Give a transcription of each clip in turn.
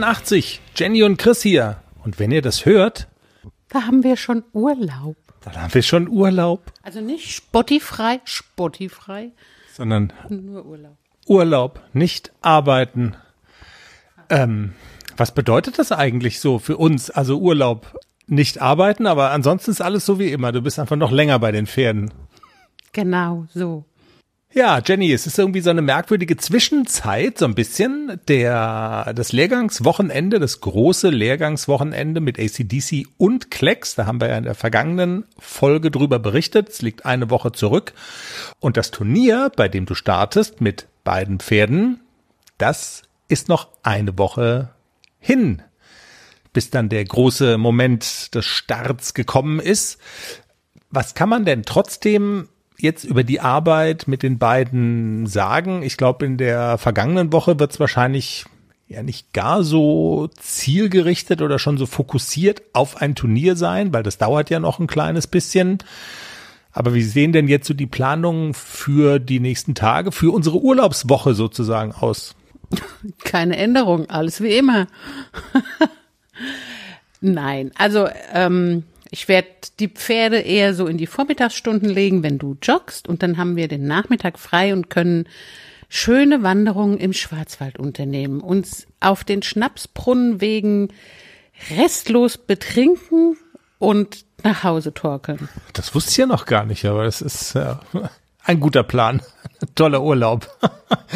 84. Jenny und Chris hier. Und wenn ihr das hört, Da haben wir schon Urlaub. dann haben wir schon Urlaub, Also nicht Spotify, Spotify, sondern nur Urlaub. Urlaub, nicht arbeiten. Ähm, was bedeutet das eigentlich so für uns? Also Urlaub, nicht arbeiten, aber ansonsten ist alles so wie immer. Du bist einfach noch länger bei den Pferden. Genau, so. Ja, Jenny, es ist irgendwie so eine merkwürdige Zwischenzeit, so ein bisschen. Der, das Lehrgangswochenende, das große Lehrgangswochenende mit ACDC und Klecks, da haben wir ja in der vergangenen Folge drüber berichtet. Es liegt eine Woche zurück. Und das Turnier, bei dem du startest mit beiden Pferden, das ist noch eine Woche hin, bis dann der große Moment des Starts gekommen ist. Was kann man denn trotzdem jetzt über die Arbeit mit den beiden sagen? Ich glaube, in der vergangenen Woche wird es wahrscheinlich ja nicht gar so zielgerichtet oder schon so fokussiert auf ein Turnier sein, weil das dauert ja noch ein kleines bisschen. Aber wie sehen denn jetzt so die Planungen für die nächsten Tage, für unsere Urlaubswoche sozusagen aus? Keine Änderung, alles wie immer. Nein, also ähm, ich werde die Pferde eher so in die Vormittagsstunden legen, wenn du joggst und dann haben wir den Nachmittag frei und können schöne Wanderungen im Schwarzwald unternehmen, uns auf den Schnapsbrunnenwegen restlos betrinken und nach Hause torkeln. Das wusste ich ja noch gar nicht, aber das ist ja, ein guter Plan. Toller Urlaub.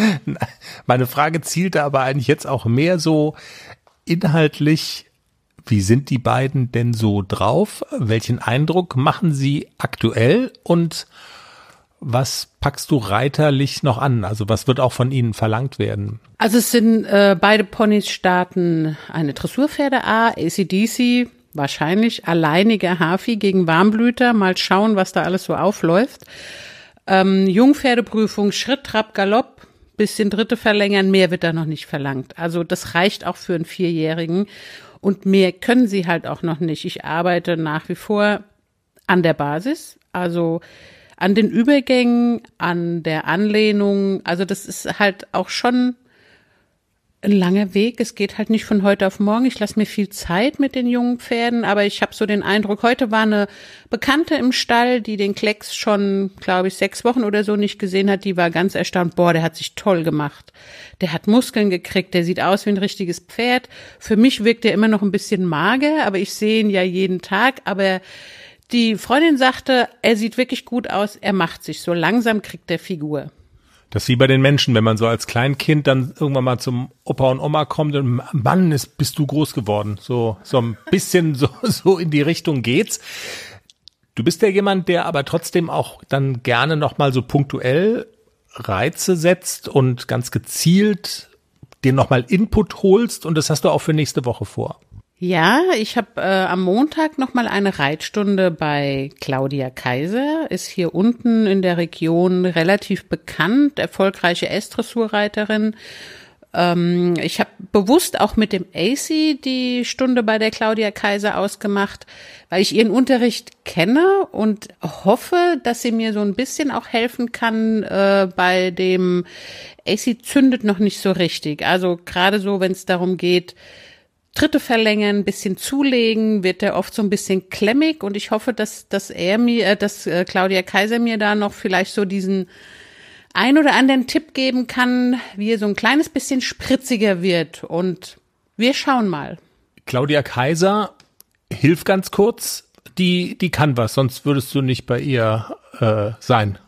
Meine Frage zielte aber eigentlich jetzt auch mehr so inhaltlich, wie sind die beiden denn so drauf? Welchen Eindruck machen sie aktuell und was packst du reiterlich noch an? Also was wird auch von ihnen verlangt werden? Also es sind äh, beide Ponys starten eine Dressurpferde A, ACDC, wahrscheinlich alleiniger Hafi gegen Warmblüter. Mal schauen, was da alles so aufläuft. Ähm, Jungpferdeprüfung, Schritt, Trab, Galopp, bisschen dritte verlängern, mehr wird da noch nicht verlangt. Also das reicht auch für einen Vierjährigen. Und mehr können sie halt auch noch nicht. Ich arbeite nach wie vor an der Basis, also an den Übergängen, an der Anlehnung. Also das ist halt auch schon ein langer Weg. Es geht halt nicht von heute auf morgen. Ich lasse mir viel Zeit mit den jungen Pferden, aber ich habe so den Eindruck, heute war eine Bekannte im Stall, die den Klecks schon, glaube ich, sechs Wochen oder so nicht gesehen hat. Die war ganz erstaunt. Boah, der hat sich toll gemacht. Der hat Muskeln gekriegt. Der sieht aus wie ein richtiges Pferd. Für mich wirkt er immer noch ein bisschen mager, aber ich sehe ihn ja jeden Tag. Aber die Freundin sagte, er sieht wirklich gut aus. Er macht sich so langsam, kriegt er Figur. Das ist wie bei den Menschen, wenn man so als Kleinkind dann irgendwann mal zum Opa und Oma kommt und Mann, ist, bist du groß geworden. So, so ein bisschen so, so in die Richtung geht's. Du bist ja jemand, der aber trotzdem auch dann gerne nochmal so punktuell Reize setzt und ganz gezielt dir nochmal Input holst und das hast du auch für nächste Woche vor. Ja, ich habe äh, am Montag noch mal eine Reitstunde bei Claudia Kaiser, ist hier unten in der Region relativ bekannt, erfolgreiche S-Dressurreiterin. Ähm, ich habe bewusst auch mit dem AC die Stunde bei der Claudia Kaiser ausgemacht, weil ich ihren Unterricht kenne und hoffe, dass sie mir so ein bisschen auch helfen kann äh, bei dem AC zündet noch nicht so richtig. Also gerade so, wenn es darum geht, Tritte verlängern, ein bisschen zulegen, wird er oft so ein bisschen klemmig und ich hoffe, dass, dass er mir, äh, dass äh, Claudia Kaiser mir da noch vielleicht so diesen ein oder anderen Tipp geben kann, wie er so ein kleines bisschen spritziger wird und wir schauen mal. Claudia Kaiser, hilf ganz kurz, die, die kann was, sonst würdest du nicht bei ihr äh, sein.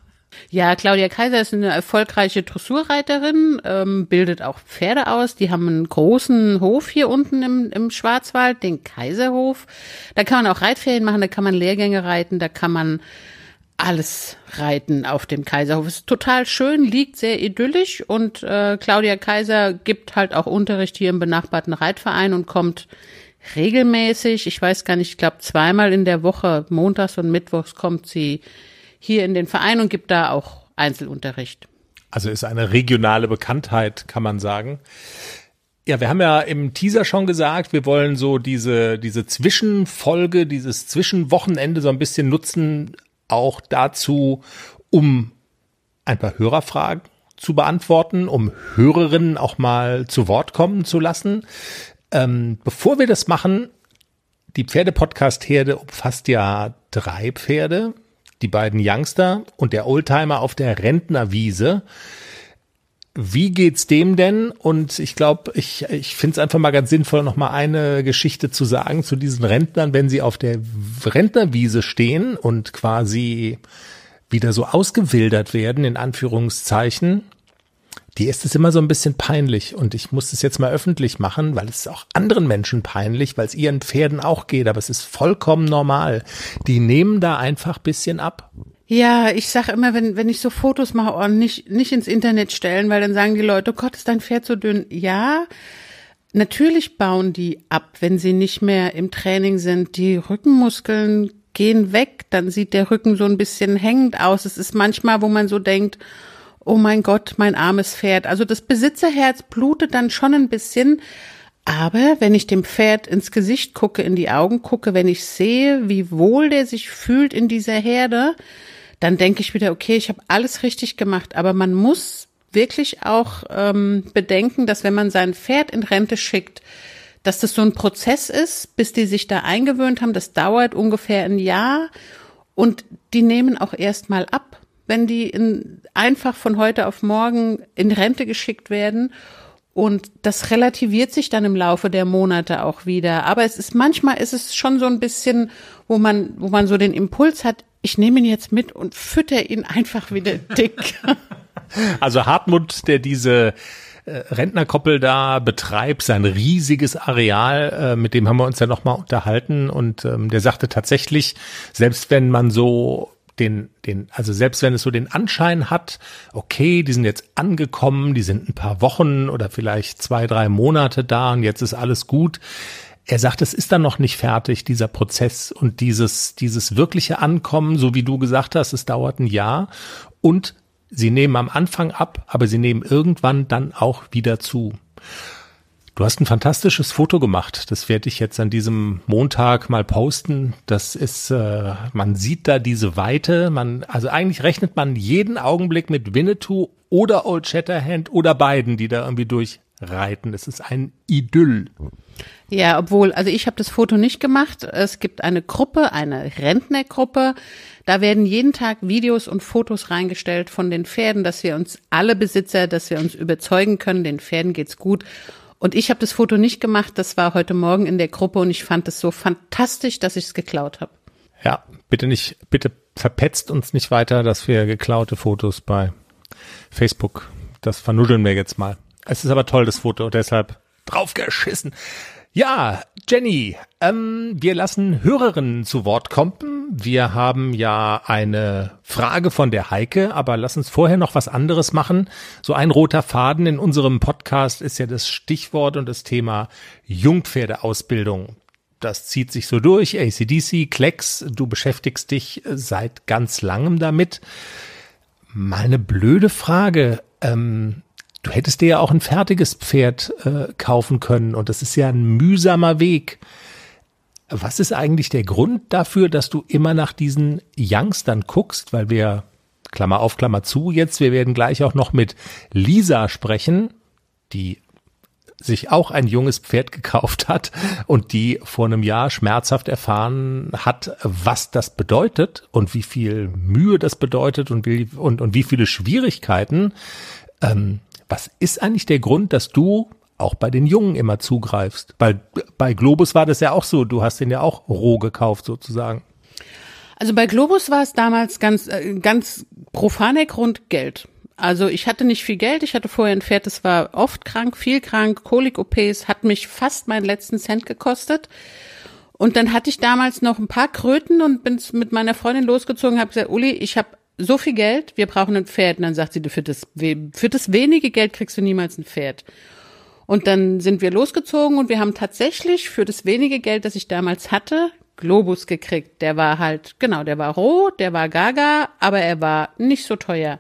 Ja, Claudia Kaiser ist eine erfolgreiche Dressurreiterin, ähm, bildet auch Pferde aus. Die haben einen großen Hof hier unten im, im Schwarzwald, den Kaiserhof. Da kann man auch Reitferien machen, da kann man Lehrgänge reiten, da kann man alles reiten auf dem Kaiserhof. Ist total schön, liegt sehr idyllisch und äh, Claudia Kaiser gibt halt auch Unterricht hier im benachbarten Reitverein und kommt regelmäßig, ich weiß gar nicht, ich glaube zweimal in der Woche, montags und mittwochs kommt sie hier in den Verein und gibt da auch Einzelunterricht. Also ist eine regionale Bekanntheit, kann man sagen. Ja, wir haben ja im Teaser schon gesagt, wir wollen so diese, diese Zwischenfolge, dieses Zwischenwochenende so ein bisschen nutzen, auch dazu, um ein paar Hörerfragen zu beantworten, um Hörerinnen auch mal zu Wort kommen zu lassen. Ähm, bevor wir das machen, die Pferdepodcast-Herde umfasst ja drei Pferde, die beiden Youngster und der Oldtimer auf der Rentnerwiese. Wie geht's dem denn? Und ich glaube, ich, ich finde es einfach mal ganz sinnvoll, noch mal eine Geschichte zu sagen zu diesen Rentnern, wenn sie auf der Rentnerwiese stehen und quasi wieder so ausgewildert werden, in Anführungszeichen. Die ist es immer so ein bisschen peinlich und ich muss es jetzt mal öffentlich machen, weil es auch anderen Menschen peinlich, weil es ihren Pferden auch geht, aber es ist vollkommen normal. Die nehmen da einfach bisschen ab. Ja, ich sag immer, wenn, wenn ich so Fotos mache, oh, nicht, nicht ins Internet stellen, weil dann sagen die Leute, oh Gott, ist dein Pferd so dünn. Ja, natürlich bauen die ab, wenn sie nicht mehr im Training sind. Die Rückenmuskeln gehen weg, dann sieht der Rücken so ein bisschen hängend aus. Es ist manchmal, wo man so denkt, oh mein Gott, mein armes Pferd. Also das Besitzerherz blutet dann schon ein bisschen. Aber wenn ich dem Pferd ins Gesicht gucke, in die Augen gucke, wenn ich sehe, wie wohl der sich fühlt in dieser Herde, dann denke ich wieder, okay, ich habe alles richtig gemacht, aber man muss wirklich auch ähm, bedenken, dass wenn man sein Pferd in Rente schickt, dass das so ein Prozess ist, bis die sich da eingewöhnt haben. Das dauert ungefähr ein Jahr und die nehmen auch erst mal ab, wenn die in, einfach von heute auf morgen in Rente geschickt werden. Und das relativiert sich dann im Laufe der Monate auch wieder. Aber es ist manchmal ist es schon so ein bisschen, wo man, wo man so den Impuls hat, ich nehme ihn jetzt mit und fütter ihn einfach wieder dick. Also Hartmut, der diese äh, Rentnerkoppel da betreibt, sein riesiges Areal, äh, mit dem haben wir uns ja nochmal unterhalten und ähm, der sagte tatsächlich, selbst wenn man so den, den, also selbst wenn es so den Anschein hat, okay, die sind jetzt angekommen, die sind ein paar Wochen oder vielleicht zwei, drei Monate da und jetzt ist alles gut, er sagt, es ist dann noch nicht fertig, dieser Prozess und dieses, dieses wirkliche Ankommen, so wie du gesagt hast, es dauert ein Jahr und sie nehmen am Anfang ab, aber sie nehmen irgendwann dann auch wieder zu. Du hast ein fantastisches Foto gemacht. Das werde ich jetzt an diesem Montag mal posten. Das ist, äh, man sieht da diese Weite. Man, also eigentlich rechnet man jeden Augenblick mit Winnetou oder Old Shatterhand oder beiden, die da irgendwie durchreiten. Es ist ein Idyll. Ja, obwohl, also ich habe das Foto nicht gemacht. Es gibt eine Gruppe, eine Rentnergruppe. Da werden jeden Tag Videos und Fotos reingestellt von den Pferden, dass wir uns alle Besitzer, dass wir uns überzeugen können, den Pferden geht's gut. Und ich habe das Foto nicht gemacht. Das war heute Morgen in der Gruppe und ich fand es so fantastisch, dass ich es geklaut habe. Ja, bitte nicht, bitte verpetzt uns nicht weiter, dass wir geklaute Fotos bei Facebook. Das vernudeln wir jetzt mal. Es ist aber toll, das Foto, deshalb draufgeschissen. Ja, Jenny, ähm, wir lassen Hörerinnen zu Wort kommen. Wir haben ja eine Frage von der Heike, aber lass uns vorher noch was anderes machen. So ein roter Faden in unserem Podcast ist ja das Stichwort und das Thema Jungpferdeausbildung. Das zieht sich so durch. ACDC, Klecks, du beschäftigst dich seit ganz langem damit. Mal eine blöde Frage. Ähm, Du hättest dir ja auch ein fertiges Pferd äh, kaufen können und das ist ja ein mühsamer Weg. Was ist eigentlich der Grund dafür, dass du immer nach diesen Youngstern guckst? Weil wir, Klammer auf, Klammer zu, jetzt, wir werden gleich auch noch mit Lisa sprechen, die sich auch ein junges Pferd gekauft hat und die vor einem Jahr schmerzhaft erfahren hat, was das bedeutet und wie viel Mühe das bedeutet und wie, und, und wie viele Schwierigkeiten. Ähm, was ist eigentlich der Grund, dass du auch bei den Jungen immer zugreifst? Weil bei Globus war das ja auch so, du hast den ja auch roh gekauft sozusagen. Also bei Globus war es damals ganz, äh, ganz profaner Grund Geld. Also ich hatte nicht viel Geld, ich hatte vorher ein Pferd, das war oft krank, viel krank, Kolik-OPs, hat mich fast meinen letzten Cent gekostet. Und dann hatte ich damals noch ein paar Kröten und bin mit meiner Freundin losgezogen, habe gesagt, Uli, ich habe so viel Geld, wir brauchen ein Pferd. Und dann sagt sie, für das, für das wenige Geld kriegst du niemals ein Pferd. Und dann sind wir losgezogen und wir haben tatsächlich für das wenige Geld, das ich damals hatte, Globus gekriegt. Der war halt, genau, der war roh, der war gaga, aber er war nicht so teuer.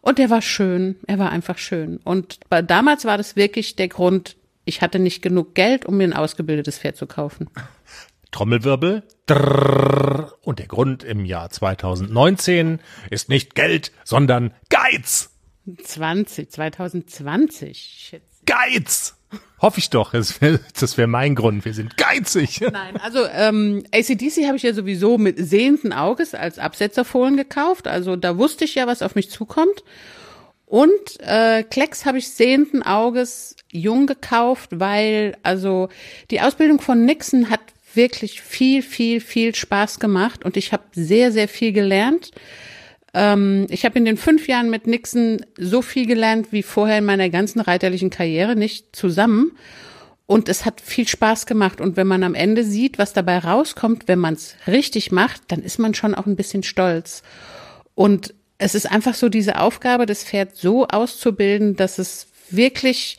Und der war schön, er war einfach schön. Und damals war das wirklich der Grund, ich hatte nicht genug Geld, um mir ein ausgebildetes Pferd zu kaufen. Trommelwirbel. Drrr. Und der Grund im Jahr 2019 ist nicht Geld, sondern Geiz. 20, 2020. Shit. Geiz! Hoffe ich doch. Das wäre wär mein Grund. Wir sind geizig. Nein, also ähm, ACDC habe ich ja sowieso mit sehenden Auges als Absetzerfohlen gekauft. Also da wusste ich ja, was auf mich zukommt. Und äh, Klecks habe ich sehenden Auges jung gekauft, weil also die Ausbildung von Nixon hat wirklich viel, viel, viel Spaß gemacht und ich habe sehr, sehr viel gelernt. Ähm, ich habe in den fünf Jahren mit Nixon so viel gelernt wie vorher in meiner ganzen reiterlichen Karriere nicht zusammen. Und es hat viel Spaß gemacht. Und wenn man am Ende sieht, was dabei rauskommt, wenn man es richtig macht, dann ist man schon auch ein bisschen stolz. Und es ist einfach so diese Aufgabe, das Pferd so auszubilden, dass es wirklich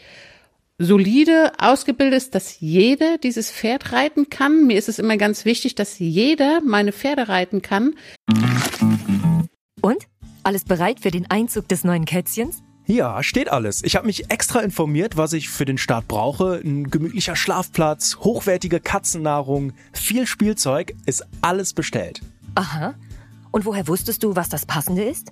solide ausgebildet ist, dass jeder dieses Pferd reiten kann. Mir ist es immer ganz wichtig, dass jeder meine Pferde reiten kann. Und? Alles bereit für den Einzug des neuen Kätzchens? Ja, steht alles. Ich habe mich extra informiert, was ich für den Start brauche. Ein gemütlicher Schlafplatz, hochwertige Katzennahrung, viel Spielzeug, ist alles bestellt. Aha. Und woher wusstest du, was das Passende ist?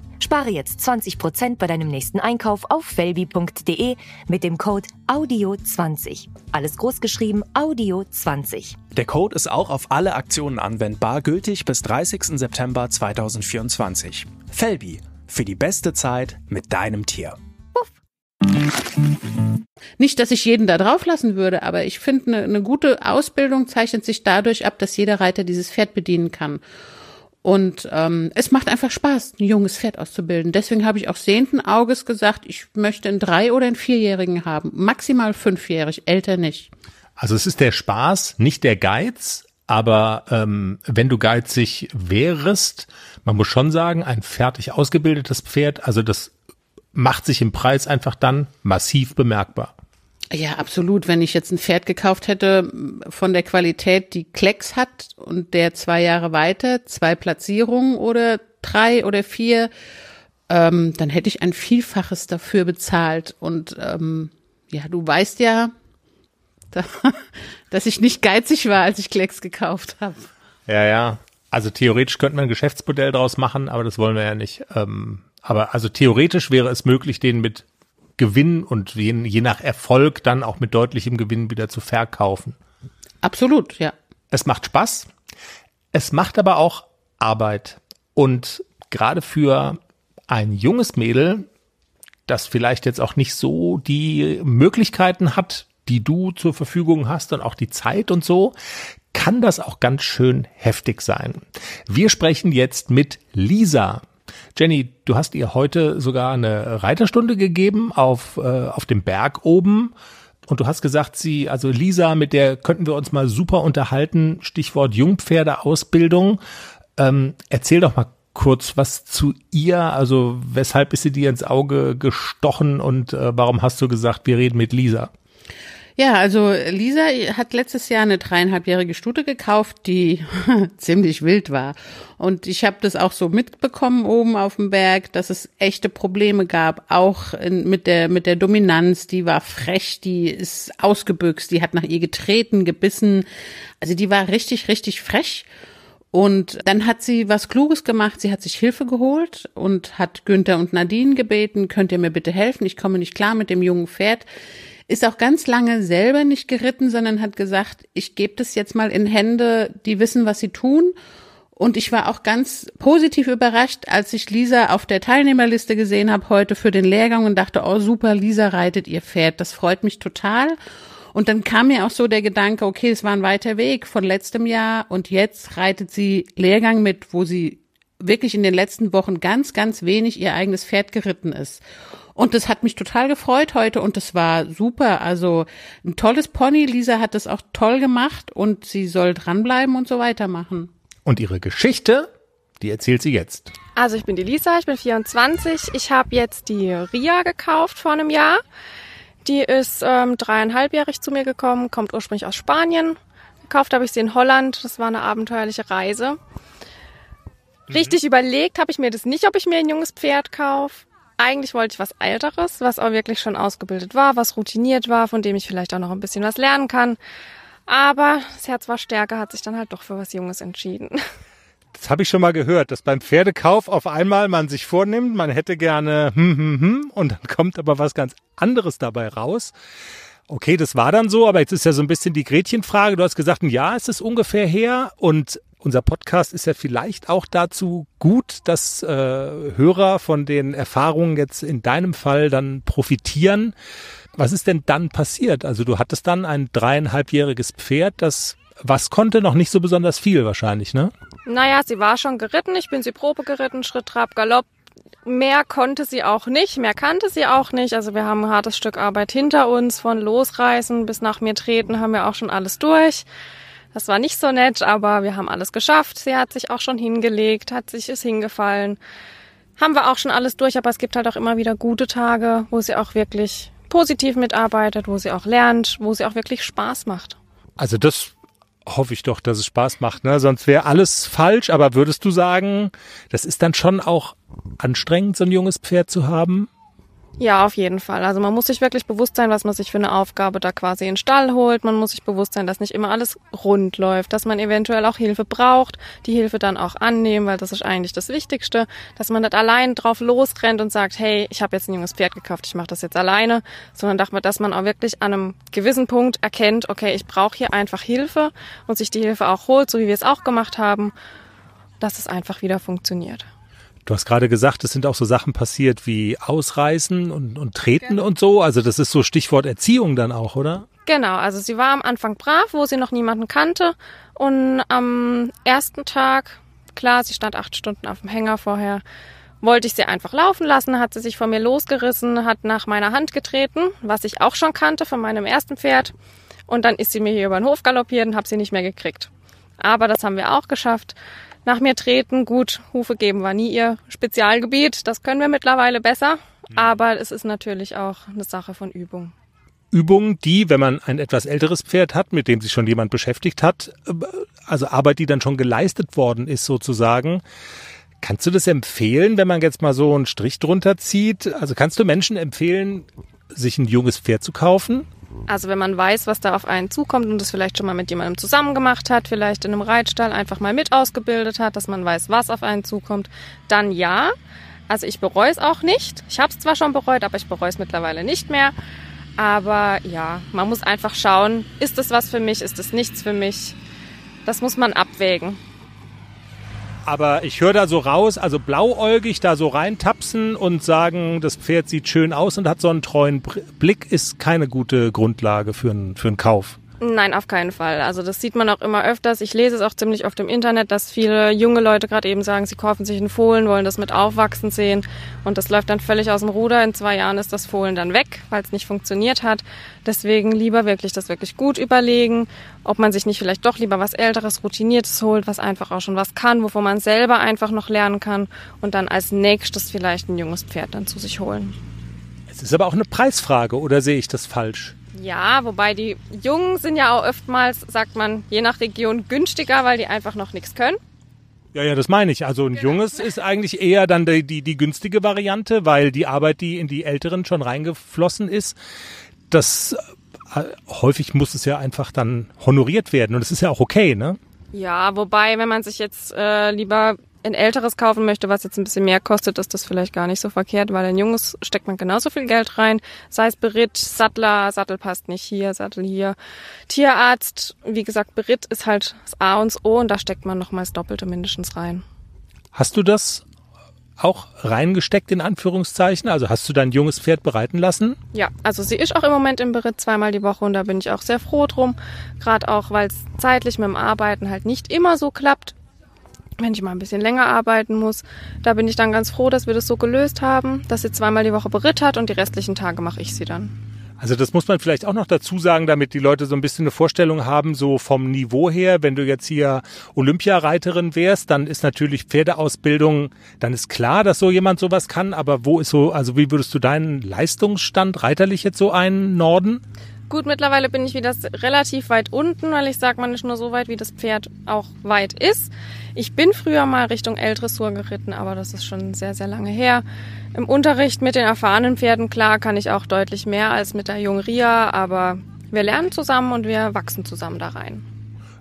Spare jetzt 20% bei deinem nächsten Einkauf auf felbi.de mit dem Code AUDIO20. Alles großgeschrieben AUDIO20. Der Code ist auch auf alle Aktionen anwendbar, gültig bis 30. September 2024. Felbi, für die beste Zeit mit deinem Tier. Puff. Nicht, dass ich jeden da drauf lassen würde, aber ich finde, eine, eine gute Ausbildung zeichnet sich dadurch ab, dass jeder Reiter dieses Pferd bedienen kann. Und ähm, es macht einfach Spaß, ein junges Pferd auszubilden. Deswegen habe ich auch sehenden Auges gesagt, ich möchte einen drei- oder einen vierjährigen haben. Maximal fünfjährig, älter nicht. Also es ist der Spaß, nicht der Geiz. Aber ähm, wenn du geizig wärest, man muss schon sagen, ein fertig ausgebildetes Pferd, also das macht sich im Preis einfach dann massiv bemerkbar. Ja, absolut. Wenn ich jetzt ein Pferd gekauft hätte von der Qualität, die Klecks hat und der zwei Jahre weiter, zwei Platzierungen oder drei oder vier, ähm, dann hätte ich ein Vielfaches dafür bezahlt. Und ähm, ja, du weißt ja, da, dass ich nicht geizig war, als ich Klecks gekauft habe. Ja, ja. Also theoretisch könnte man ein Geschäftsmodell draus machen, aber das wollen wir ja nicht. Ähm, aber also theoretisch wäre es möglich, den mit Gewinn und je, je nach Erfolg dann auch mit deutlichem Gewinn wieder zu verkaufen. Absolut, ja. Es macht Spaß. Es macht aber auch Arbeit. Und gerade für ein junges Mädel, das vielleicht jetzt auch nicht so die Möglichkeiten hat, die du zur Verfügung hast und auch die Zeit und so, kann das auch ganz schön heftig sein. Wir sprechen jetzt mit Lisa. Jenny, du hast ihr heute sogar eine Reiterstunde gegeben auf, äh, auf dem Berg oben. Und du hast gesagt, sie, also Lisa, mit der könnten wir uns mal super unterhalten. Stichwort Jungpferdeausbildung. Ähm, erzähl doch mal kurz was zu ihr. Also weshalb ist sie dir ins Auge gestochen und äh, warum hast du gesagt, wir reden mit Lisa? Ja, also Lisa hat letztes Jahr eine dreieinhalbjährige Stute gekauft, die ziemlich wild war. Und ich habe das auch so mitbekommen oben auf dem Berg, dass es echte Probleme gab, auch in, mit der mit der Dominanz. Die war frech, die ist ausgebüxt, die hat nach ihr getreten, gebissen. Also die war richtig, richtig frech. Und dann hat sie was Kluges gemacht. Sie hat sich Hilfe geholt und hat Günther und Nadine gebeten, könnt ihr mir bitte helfen? Ich komme nicht klar mit dem jungen Pferd. Ist auch ganz lange selber nicht geritten, sondern hat gesagt, ich gebe das jetzt mal in Hände, die wissen, was sie tun. Und ich war auch ganz positiv überrascht, als ich Lisa auf der Teilnehmerliste gesehen habe heute für den Lehrgang und dachte, oh super, Lisa reitet ihr Pferd. Das freut mich total. Und dann kam mir auch so der Gedanke, okay, es war ein weiter Weg von letztem Jahr und jetzt reitet sie Lehrgang mit, wo sie wirklich in den letzten Wochen ganz, ganz wenig ihr eigenes Pferd geritten ist. Und das hat mich total gefreut heute und das war super. Also ein tolles Pony. Lisa hat das auch toll gemacht und sie soll dranbleiben und so weitermachen. Und ihre Geschichte, die erzählt sie jetzt. Also ich bin die Lisa, ich bin 24. Ich habe jetzt die Ria gekauft vor einem Jahr. Die ist ähm, dreieinhalbjährig zu mir gekommen, kommt ursprünglich aus Spanien. Gekauft habe ich sie in Holland. Das war eine abenteuerliche Reise. Mhm. Richtig überlegt habe ich mir das nicht, ob ich mir ein junges Pferd kaufe. Eigentlich wollte ich was Älteres, was auch wirklich schon ausgebildet war, was routiniert war, von dem ich vielleicht auch noch ein bisschen was lernen kann. Aber das Herz war stärker, hat sich dann halt doch für was Junges entschieden. Das habe ich schon mal gehört, dass beim Pferdekauf auf einmal man sich vornimmt, man hätte gerne hm, hm, hm, und dann kommt aber was ganz anderes dabei raus. Okay, das war dann so, aber jetzt ist ja so ein bisschen die Gretchenfrage. Du hast gesagt, ein Jahr ist es ungefähr her und unser Podcast ist ja vielleicht auch dazu gut, dass äh, Hörer von den Erfahrungen jetzt in deinem Fall dann profitieren. Was ist denn dann passiert? Also du hattest dann ein dreieinhalbjähriges Pferd, das was konnte noch nicht so besonders viel wahrscheinlich, ne? Naja, sie war schon geritten. Ich bin sie Probe geritten, Schritt, Trab, Galopp. Mehr konnte sie auch nicht, mehr kannte sie auch nicht. Also wir haben ein hartes Stück Arbeit hinter uns. Von Losreißen bis nach mir treten haben wir auch schon alles durch. Das war nicht so nett, aber wir haben alles geschafft. Sie hat sich auch schon hingelegt, hat sich ist hingefallen. Haben wir auch schon alles durch, aber es gibt halt auch immer wieder gute Tage, wo sie auch wirklich positiv mitarbeitet, wo sie auch lernt, wo sie auch wirklich Spaß macht. Also das hoffe ich doch, dass es Spaß macht. Ne? Sonst wäre alles falsch. Aber würdest du sagen, das ist dann schon auch anstrengend, so ein junges Pferd zu haben? Ja, auf jeden Fall. Also man muss sich wirklich bewusst sein, was man sich für eine Aufgabe da quasi in den Stall holt. Man muss sich bewusst sein, dass nicht immer alles rund läuft, dass man eventuell auch Hilfe braucht, die Hilfe dann auch annehmen, weil das ist eigentlich das Wichtigste, dass man nicht allein drauf losrennt und sagt, hey, ich habe jetzt ein junges Pferd gekauft, ich mache das jetzt alleine, sondern dass man auch wirklich an einem gewissen Punkt erkennt, okay, ich brauche hier einfach Hilfe und sich die Hilfe auch holt, so wie wir es auch gemacht haben, dass es einfach wieder funktioniert. Du hast gerade gesagt, es sind auch so Sachen passiert wie Ausreißen und, und Treten genau. und so. Also das ist so Stichwort Erziehung dann auch, oder? Genau, also sie war am Anfang brav, wo sie noch niemanden kannte. Und am ersten Tag, klar, sie stand acht Stunden auf dem Hänger vorher, wollte ich sie einfach laufen lassen, hat sie sich von mir losgerissen, hat nach meiner Hand getreten, was ich auch schon kannte von meinem ersten Pferd. Und dann ist sie mir hier über den Hof galoppiert und habe sie nicht mehr gekriegt. Aber das haben wir auch geschafft nach mir treten. Gut, Hufe geben war nie ihr Spezialgebiet. Das können wir mittlerweile besser. Mhm. Aber es ist natürlich auch eine Sache von Übung. Übung, die, wenn man ein etwas älteres Pferd hat, mit dem sich schon jemand beschäftigt hat, äh, also Arbeit, die dann schon geleistet worden ist sozusagen. Kannst du das empfehlen, wenn man jetzt mal so einen Strich drunter zieht? Also kannst du Menschen empfehlen, sich ein junges Pferd zu kaufen? Also wenn man weiß, was da auf einen zukommt und das vielleicht schon mal mit jemandem zusammen gemacht hat, vielleicht in einem Reitstall einfach mal mit ausgebildet hat, dass man weiß, was auf einen zukommt, dann ja. Also ich bereue es auch nicht. Ich habe es zwar schon bereut, aber ich bereue es mittlerweile nicht mehr. Aber ja, man muss einfach schauen, ist das was für mich, ist das nichts für mich. Das muss man abwägen. Aber ich höre da so raus, also blauäugig da so reintapsen und sagen, das Pferd sieht schön aus und hat so einen treuen Blick, ist keine gute Grundlage für einen, für einen Kauf. Nein, auf keinen Fall. Also das sieht man auch immer öfters. Ich lese es auch ziemlich oft im Internet, dass viele junge Leute gerade eben sagen, sie kaufen sich einen Fohlen, wollen das mit aufwachsen sehen und das läuft dann völlig aus dem Ruder. In zwei Jahren ist das Fohlen dann weg, weil es nicht funktioniert hat. Deswegen lieber wirklich das wirklich gut überlegen, ob man sich nicht vielleicht doch lieber was Älteres, Routiniertes holt, was einfach auch schon was kann, wovon man selber einfach noch lernen kann und dann als nächstes vielleicht ein junges Pferd dann zu sich holen. Es ist aber auch eine Preisfrage, oder sehe ich das falsch? Ja, wobei die Jungen sind ja auch oftmals, sagt man, je nach Region günstiger, weil die einfach noch nichts können. Ja, ja, das meine ich. Also ein genau. Junges ist eigentlich eher dann die, die, die günstige Variante, weil die Arbeit, die in die Älteren schon reingeflossen ist, das äh, häufig muss es ja einfach dann honoriert werden und es ist ja auch okay, ne? Ja, wobei, wenn man sich jetzt äh, lieber ein älteres kaufen möchte, was jetzt ein bisschen mehr kostet, ist das vielleicht gar nicht so verkehrt, weil ein junges steckt man genauso viel Geld rein. Sei es Beritt, Sattler, Sattel passt nicht hier, Sattel hier. Tierarzt, wie gesagt, Beritt ist halt das A und das O und da steckt man nochmals Doppelte mindestens rein. Hast du das auch reingesteckt in Anführungszeichen? Also hast du dein junges Pferd bereiten lassen? Ja, also sie ist auch im Moment im Beritt zweimal die Woche und da bin ich auch sehr froh drum. Gerade auch, weil es zeitlich mit dem Arbeiten halt nicht immer so klappt. Wenn ich mal ein bisschen länger arbeiten muss, da bin ich dann ganz froh, dass wir das so gelöst haben, dass sie zweimal die Woche Beritt hat und die restlichen Tage mache ich sie dann. Also das muss man vielleicht auch noch dazu sagen, damit die Leute so ein bisschen eine Vorstellung haben, so vom Niveau her. Wenn du jetzt hier Olympiareiterin wärst, dann ist natürlich Pferdeausbildung, dann ist klar, dass so jemand sowas kann. Aber wo ist so, also wie würdest du deinen Leistungsstand reiterlich jetzt so einnorden? Gut, mittlerweile bin ich wieder relativ weit unten, weil ich sage, man ist nur so weit, wie das Pferd auch weit ist. Ich bin früher mal Richtung L-Dressur geritten, aber das ist schon sehr, sehr lange her. Im Unterricht mit den erfahrenen Pferden, klar, kann ich auch deutlich mehr als mit der jungen Ria, aber wir lernen zusammen und wir wachsen zusammen da rein.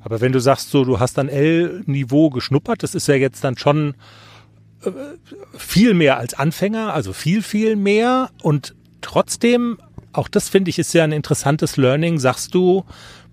Aber wenn du sagst, so, du hast dann L-Niveau geschnuppert, das ist ja jetzt dann schon äh, viel mehr als Anfänger, also viel, viel mehr und trotzdem auch das finde ich ist ja ein interessantes Learning. Sagst du,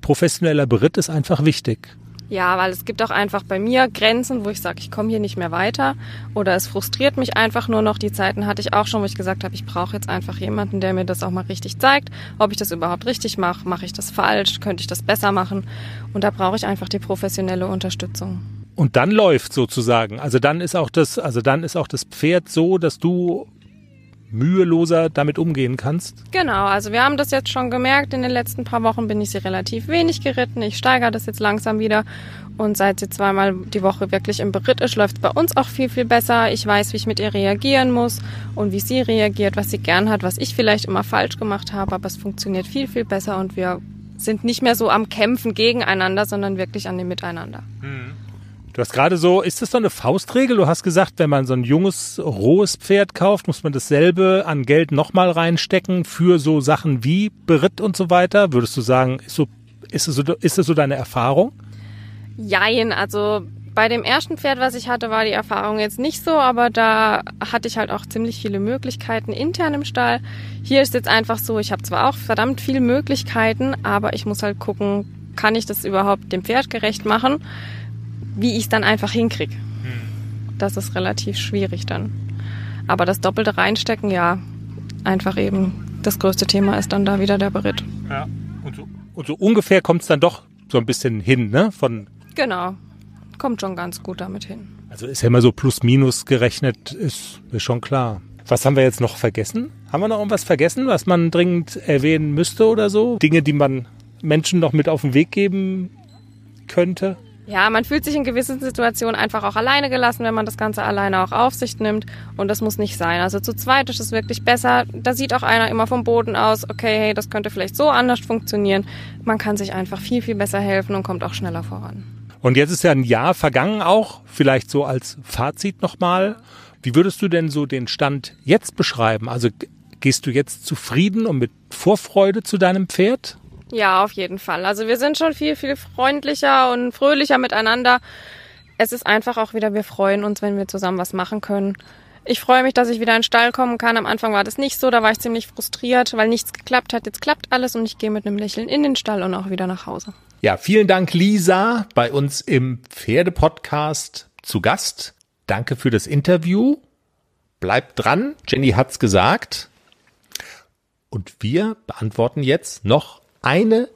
professioneller Beritt ist einfach wichtig. Ja, weil es gibt auch einfach bei mir Grenzen, wo ich sage, ich komme hier nicht mehr weiter oder es frustriert mich einfach nur noch. Die Zeiten hatte ich auch schon, wo ich gesagt habe, ich brauche jetzt einfach jemanden, der mir das auch mal richtig zeigt, ob ich das überhaupt richtig mache, mache ich das falsch, könnte ich das besser machen und da brauche ich einfach die professionelle Unterstützung. Und dann läuft sozusagen. Also dann ist auch das, also dann ist auch das Pferd so, dass du müheloser damit umgehen kannst? Genau, also wir haben das jetzt schon gemerkt. In den letzten paar Wochen bin ich sie relativ wenig geritten. Ich steigere das jetzt langsam wieder. Und seit sie zweimal die Woche wirklich im Beritt ist, läuft es bei uns auch viel, viel besser. Ich weiß, wie ich mit ihr reagieren muss und wie sie reagiert, was sie gern hat, was ich vielleicht immer falsch gemacht habe. Aber es funktioniert viel, viel besser und wir sind nicht mehr so am Kämpfen gegeneinander, sondern wirklich an dem Miteinander. Mhm. Du hast gerade so, ist das so eine Faustregel? Du hast gesagt, wenn man so ein junges, rohes Pferd kauft, muss man dasselbe an Geld nochmal reinstecken für so Sachen wie Beritt und so weiter. Würdest du sagen, ist, so, ist, das, so, ist das so deine Erfahrung? Jein, also bei dem ersten Pferd, was ich hatte, war die Erfahrung jetzt nicht so, aber da hatte ich halt auch ziemlich viele Möglichkeiten intern im Stall. Hier ist jetzt einfach so, ich habe zwar auch verdammt viele Möglichkeiten, aber ich muss halt gucken, kann ich das überhaupt dem Pferd gerecht machen? Wie ich es dann einfach hinkriege. Hm. Das ist relativ schwierig dann. Aber das doppelte Reinstecken, ja, einfach eben das größte Thema ist dann da wieder der Beritt. Ja, und so, und so ungefähr kommt es dann doch so ein bisschen hin, ne? Von genau, kommt schon ganz gut damit hin. Also ist ja immer so plus minus gerechnet, ist, ist schon klar. Was haben wir jetzt noch vergessen? Haben wir noch irgendwas vergessen, was man dringend erwähnen müsste oder so? Dinge, die man Menschen noch mit auf den Weg geben könnte? Ja, man fühlt sich in gewissen Situationen einfach auch alleine gelassen, wenn man das Ganze alleine auch auf sich nimmt. Und das muss nicht sein. Also zu zweit ist es wirklich besser. Da sieht auch einer immer vom Boden aus, okay, hey, das könnte vielleicht so anders funktionieren. Man kann sich einfach viel, viel besser helfen und kommt auch schneller voran. Und jetzt ist ja ein Jahr vergangen auch, vielleicht so als Fazit nochmal. Wie würdest du denn so den Stand jetzt beschreiben? Also gehst du jetzt zufrieden und mit Vorfreude zu deinem Pferd? Ja, auf jeden Fall. Also wir sind schon viel, viel freundlicher und fröhlicher miteinander. Es ist einfach auch wieder, wir freuen uns, wenn wir zusammen was machen können. Ich freue mich, dass ich wieder in den Stall kommen kann. Am Anfang war das nicht so, da war ich ziemlich frustriert, weil nichts geklappt hat. Jetzt klappt alles und ich gehe mit einem Lächeln in den Stall und auch wieder nach Hause. Ja, vielen Dank, Lisa, bei uns im Pferdepodcast zu Gast. Danke für das Interview. Bleibt dran, Jenny hat's gesagt. Und wir beantworten jetzt noch eine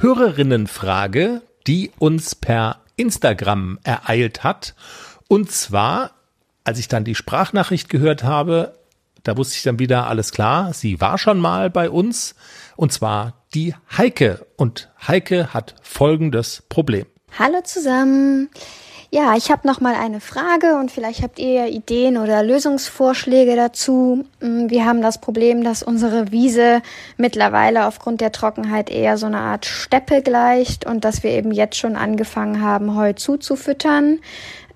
Hörerinnenfrage, die uns per Instagram ereilt hat. Und zwar, als ich dann die Sprachnachricht gehört habe, da wusste ich dann wieder, alles klar, sie war schon mal bei uns. Und zwar die Heike. Und Heike hat folgendes Problem. Hallo zusammen. Ja, ich habe noch mal eine Frage und vielleicht habt ihr Ideen oder Lösungsvorschläge dazu. Mm, wir haben das Problem, dass unsere Wiese mittlerweile aufgrund der Trockenheit eher so eine Art Steppe gleicht und dass wir eben jetzt schon angefangen haben, Heu zuzufüttern.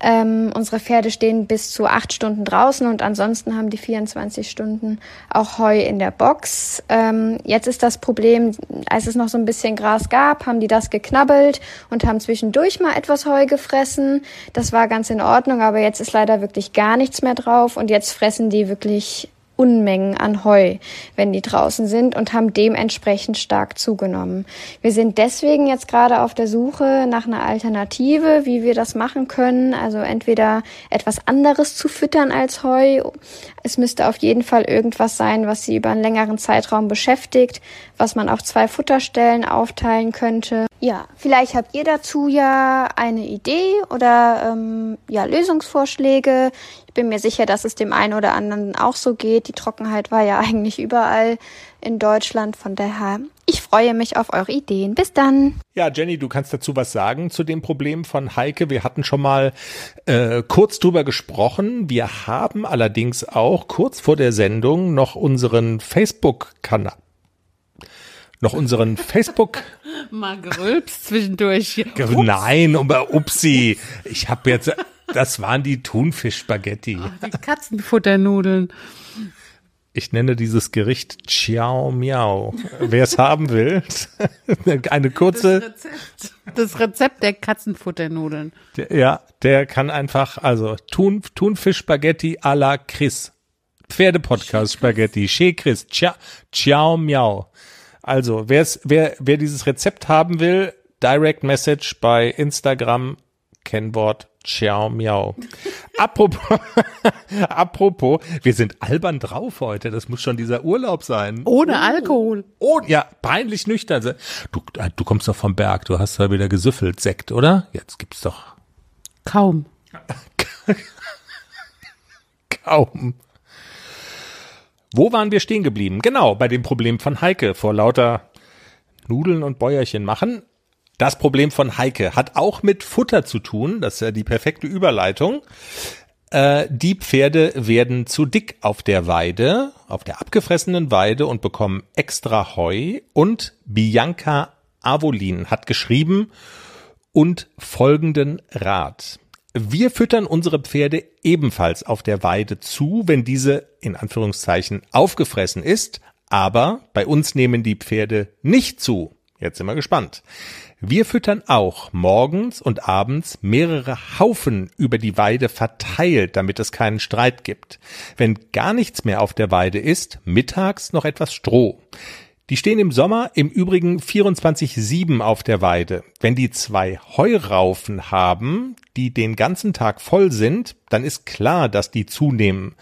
Ähm, unsere Pferde stehen bis zu acht Stunden draußen und ansonsten haben die 24 Stunden auch Heu in der Box. Ähm, jetzt ist das Problem, als es noch so ein bisschen Gras gab, haben die das geknabbelt und haben zwischendurch mal etwas Heu gefressen. Das war ganz in Ordnung, aber jetzt ist leider wirklich gar nichts mehr drauf und jetzt fressen die wirklich Unmengen an Heu, wenn die draußen sind und haben dementsprechend stark zugenommen. Wir sind deswegen jetzt gerade auf der Suche nach einer Alternative, wie wir das machen können. Also entweder etwas anderes zu füttern als Heu. Es müsste auf jeden Fall irgendwas sein, was sie über einen längeren Zeitraum beschäftigt, was man auf zwei Futterstellen aufteilen könnte. Ja, vielleicht habt ihr dazu ja eine Idee oder ähm, ja Lösungsvorschläge. Ich bin mir sicher, dass es dem einen oder anderen auch so geht. Die Trockenheit war ja eigentlich überall in Deutschland. Von daher, ich freue mich auf eure Ideen. Bis dann. Ja, Jenny, du kannst dazu was sagen zu dem Problem von Heike. Wir hatten schon mal äh, kurz drüber gesprochen. Wir haben allerdings auch kurz vor der Sendung noch unseren Facebook-Kanal noch unseren Facebook. Mal gerülpst zwischendurch. Ups. Nein, aber upsi. Ich habe jetzt, das waren die Thunfisch-Spaghetti. Die Katzenfutternudeln. Ich nenne dieses Gericht Ciao Miau. Wer es haben will, eine kurze. Das Rezept, das Rezept der Katzenfutternudeln. Der, ja, der kann einfach, also Thun, Thunfisch-Spaghetti à la Chris. Pferdepodcast-Spaghetti. Chez Chris. Ciao, ciao Miau. Also, wer's, wer, wer dieses Rezept haben will, Direct Message bei Instagram, Kennwort Ciao Miau. apropos, apropos, wir sind albern drauf heute. Das muss schon dieser Urlaub sein. Ohne Alkohol. Oh, ja, peinlich nüchtern. Du, du kommst doch vom Berg. Du hast da wieder gesüffelt. Sekt, oder? Jetzt gibt's doch. Kaum. Kaum. Wo waren wir stehen geblieben? Genau, bei dem Problem von Heike vor lauter Nudeln und Bäuerchen machen. Das Problem von Heike hat auch mit Futter zu tun. Das ist ja die perfekte Überleitung. Äh, die Pferde werden zu dick auf der Weide, auf der abgefressenen Weide und bekommen extra Heu. Und Bianca Avolin hat geschrieben und folgenden Rat. Wir füttern unsere Pferde ebenfalls auf der Weide zu, wenn diese in Anführungszeichen aufgefressen ist, aber bei uns nehmen die Pferde nicht zu. Jetzt sind wir gespannt. Wir füttern auch morgens und abends mehrere Haufen über die Weide verteilt, damit es keinen Streit gibt. Wenn gar nichts mehr auf der Weide ist, mittags noch etwas Stroh. Die stehen im Sommer im Übrigen 24-7 auf der Weide. Wenn die zwei Heuraufen haben, die den ganzen Tag voll sind, dann ist klar, dass die zunehmen.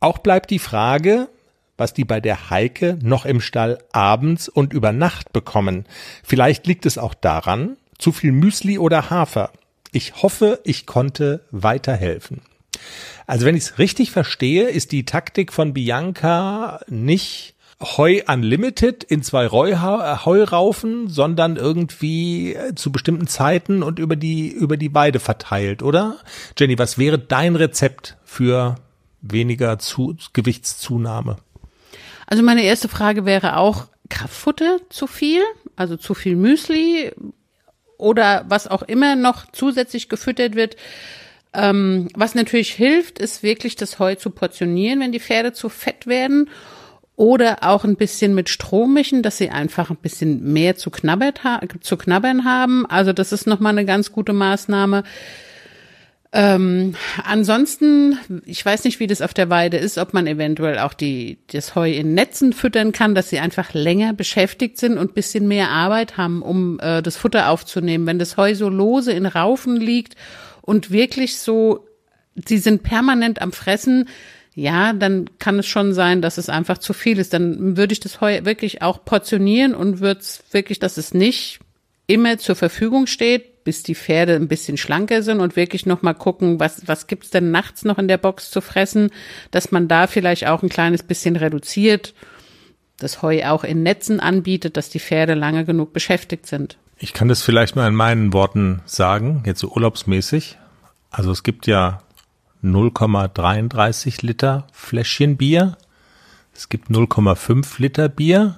Auch bleibt die Frage, was die bei der Heike noch im Stall abends und über Nacht bekommen. Vielleicht liegt es auch daran, zu viel Müsli oder Hafer. Ich hoffe, ich konnte weiterhelfen. Also wenn ich es richtig verstehe, ist die Taktik von Bianca nicht Heu Unlimited in zwei Heuraufen, sondern irgendwie äh, zu bestimmten Zeiten und über die, über die Weide verteilt, oder? Jenny, was wäre dein Rezept für weniger zu, Gewichtszunahme? Also meine erste Frage wäre auch Kraftfutter zu viel, also zu viel Müsli oder was auch immer noch zusätzlich gefüttert wird. Ähm, was natürlich hilft, ist wirklich das Heu zu portionieren, wenn die Pferde zu fett werden oder auch ein bisschen mit Stroh mischen, dass sie einfach ein bisschen mehr zu, zu knabbern haben. Also das ist nochmal eine ganz gute Maßnahme. Ähm, ansonsten, ich weiß nicht, wie das auf der Weide ist, ob man eventuell auch die, das Heu in Netzen füttern kann, dass sie einfach länger beschäftigt sind und bisschen mehr Arbeit haben, um äh, das Futter aufzunehmen. Wenn das Heu so lose in Raufen liegt und wirklich so, sie sind permanent am Fressen, ja, dann kann es schon sein, dass es einfach zu viel ist. Dann würde ich das Heu wirklich auch portionieren und würde es wirklich, dass es nicht immer zur Verfügung steht, bis die Pferde ein bisschen schlanker sind und wirklich noch mal gucken, was was gibt's denn nachts noch in der Box zu fressen, dass man da vielleicht auch ein kleines bisschen reduziert, das Heu auch in Netzen anbietet, dass die Pferde lange genug beschäftigt sind. Ich kann das vielleicht mal in meinen Worten sagen, jetzt so urlaubsmäßig. Also es gibt ja 0,33 Liter Fläschchen Bier. Es gibt 0,5 Liter Bier.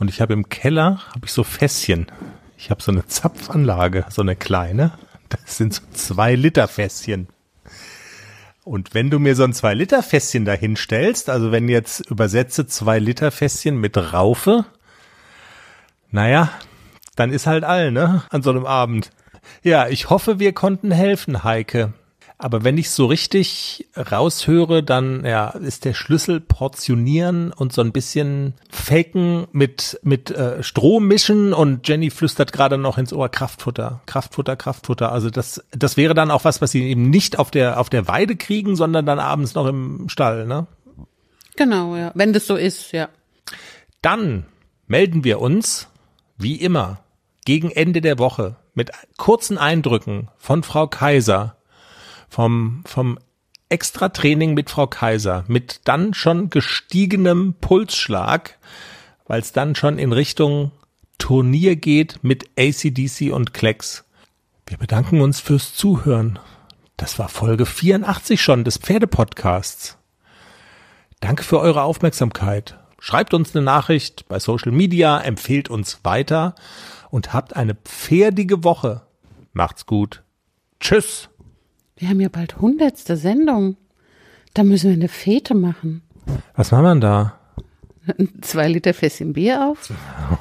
Und ich habe im Keller, habe ich so Fässchen. Ich habe so eine Zapfanlage, so eine kleine. Das sind so zwei Liter Fässchen. Und wenn du mir so ein zwei Liter Fässchen dahin stellst, also wenn jetzt übersetze zwei Liter Fässchen mit Raufe, naja, dann ist halt all, ne, an so einem Abend. Ja, ich hoffe, wir konnten helfen, Heike. Aber wenn ich so richtig raushöre, dann ja, ist der Schlüssel portionieren und so ein bisschen faken mit mit äh, Stroh mischen und Jenny flüstert gerade noch ins Ohr Kraftfutter, Kraftfutter, Kraftfutter. Also das das wäre dann auch was, was sie eben nicht auf der auf der Weide kriegen, sondern dann abends noch im Stall, ne? Genau, ja. Wenn das so ist, ja. Dann melden wir uns wie immer gegen Ende der Woche mit kurzen Eindrücken von Frau Kaiser vom, vom Extra-Training mit Frau Kaiser, mit dann schon gestiegenem Pulsschlag, weil es dann schon in Richtung Turnier geht mit ACDC und Klecks. Wir bedanken uns fürs Zuhören. Das war Folge 84 schon des Pferdepodcasts. Danke für eure Aufmerksamkeit. Schreibt uns eine Nachricht bei Social Media, empfehlt uns weiter und habt eine pferdige Woche. Macht's gut. Tschüss. Wir haben ja bald hundertste Sendung. Da müssen wir eine Fete machen. Was machen wir da? Zwei Liter Fässchen Bier auf.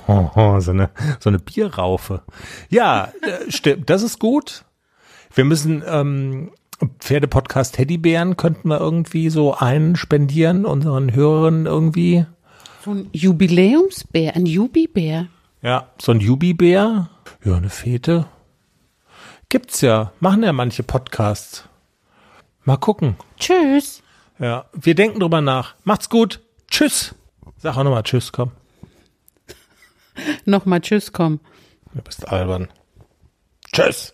Oh, oh, so eine, so eine Bierraufe. Ja, äh, stimmt, das ist gut. Wir müssen, ähm, Pferdepodcast Teddybären könnten wir irgendwie so einspendieren, unseren Hörern irgendwie. So ein Jubiläumsbär, ein Jubibär. Ja, so ein Jubibär. Ja, eine Fete. Gibt's ja, machen ja manche Podcasts. Mal gucken. Tschüss. Ja, wir denken drüber nach. Macht's gut. Tschüss. Sag auch nochmal Tschüss, komm. Nochmal Tschüss, komm. Du bist albern. Tschüss.